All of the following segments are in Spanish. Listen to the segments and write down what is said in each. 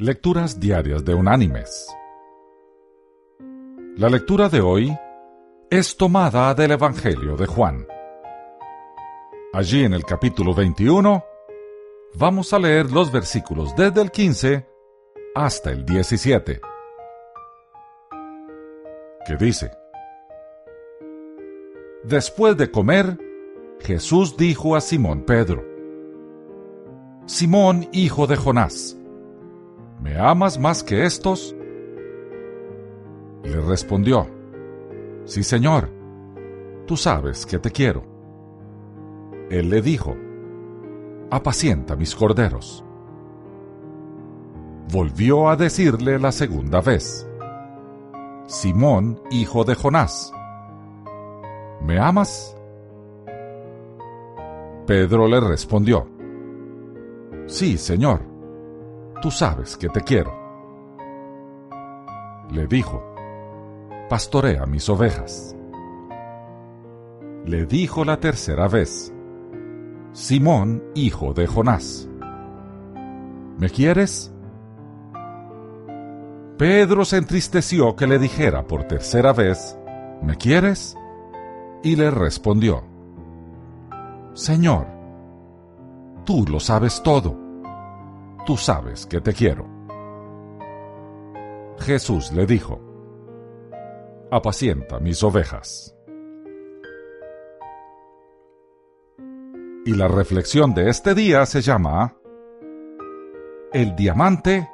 Lecturas Diarias de Unánimes. La lectura de hoy es tomada del Evangelio de Juan. Allí en el capítulo 21 vamos a leer los versículos desde el 15 hasta el 17, que dice, Después de comer, Jesús dijo a Simón Pedro, Simón, hijo de Jonás, ¿me amas más que estos? Le respondió, Sí, Señor, tú sabes que te quiero. Él le dijo, Apacienta mis corderos. Volvió a decirle la segunda vez, Simón, hijo de Jonás, ¿me amas? Pedro le respondió, Sí, Señor, tú sabes que te quiero. Le dijo, Pastorea mis ovejas. Le dijo la tercera vez, Simón, hijo de Jonás, ¿me quieres? Pedro se entristeció que le dijera por tercera vez, ¿me quieres? Y le respondió, Señor, tú lo sabes todo, tú sabes que te quiero. Jesús le dijo, apacienta mis ovejas. Y la reflexión de este día se llama El diamante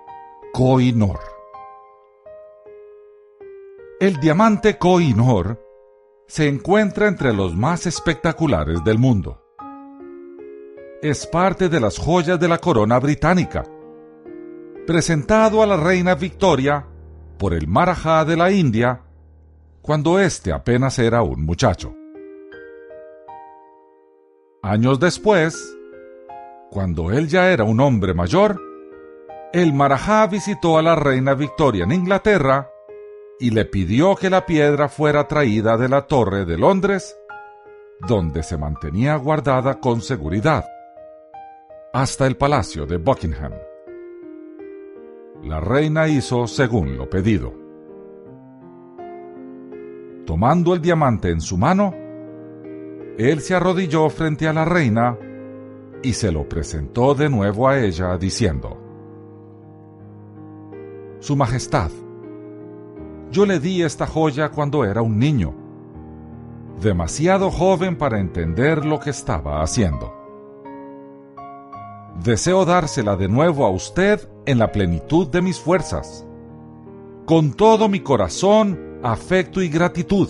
Koinor. El diamante Koinor se encuentra entre los más espectaculares del mundo. Es parte de las joyas de la corona británica, presentado a la reina Victoria por el Marajá de la India cuando éste apenas era un muchacho. Años después, cuando él ya era un hombre mayor, el Marajá visitó a la reina Victoria en Inglaterra y le pidió que la piedra fuera traída de la Torre de Londres, donde se mantenía guardada con seguridad, hasta el Palacio de Buckingham. La reina hizo según lo pedido. Tomando el diamante en su mano, él se arrodilló frente a la reina y se lo presentó de nuevo a ella, diciendo, Su Majestad, yo le di esta joya cuando era un niño, demasiado joven para entender lo que estaba haciendo. Deseo dársela de nuevo a usted en la plenitud de mis fuerzas, con todo mi corazón, afecto y gratitud,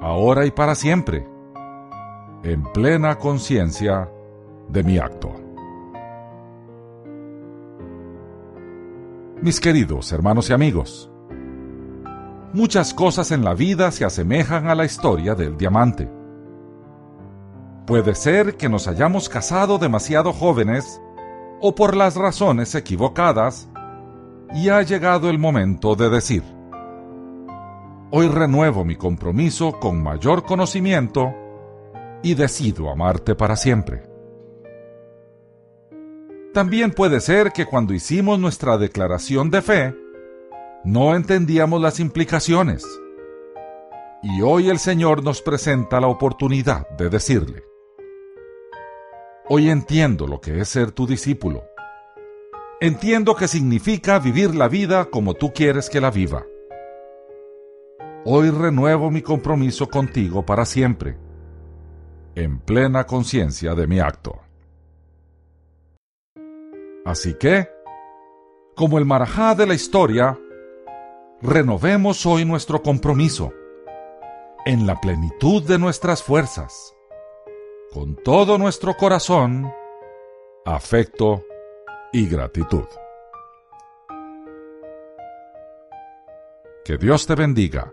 ahora y para siempre, en plena conciencia de mi acto. Mis queridos hermanos y amigos, muchas cosas en la vida se asemejan a la historia del diamante. Puede ser que nos hayamos casado demasiado jóvenes o por las razones equivocadas y ha llegado el momento de decir, hoy renuevo mi compromiso con mayor conocimiento y decido amarte para siempre. También puede ser que cuando hicimos nuestra declaración de fe, no entendíamos las implicaciones. Y hoy el Señor nos presenta la oportunidad de decirle, hoy entiendo lo que es ser tu discípulo. Entiendo que significa vivir la vida como tú quieres que la viva. Hoy renuevo mi compromiso contigo para siempre, en plena conciencia de mi acto. Así que, como el marajá de la historia, renovemos hoy nuestro compromiso en la plenitud de nuestras fuerzas, con todo nuestro corazón, afecto y gratitud. Que Dios te bendiga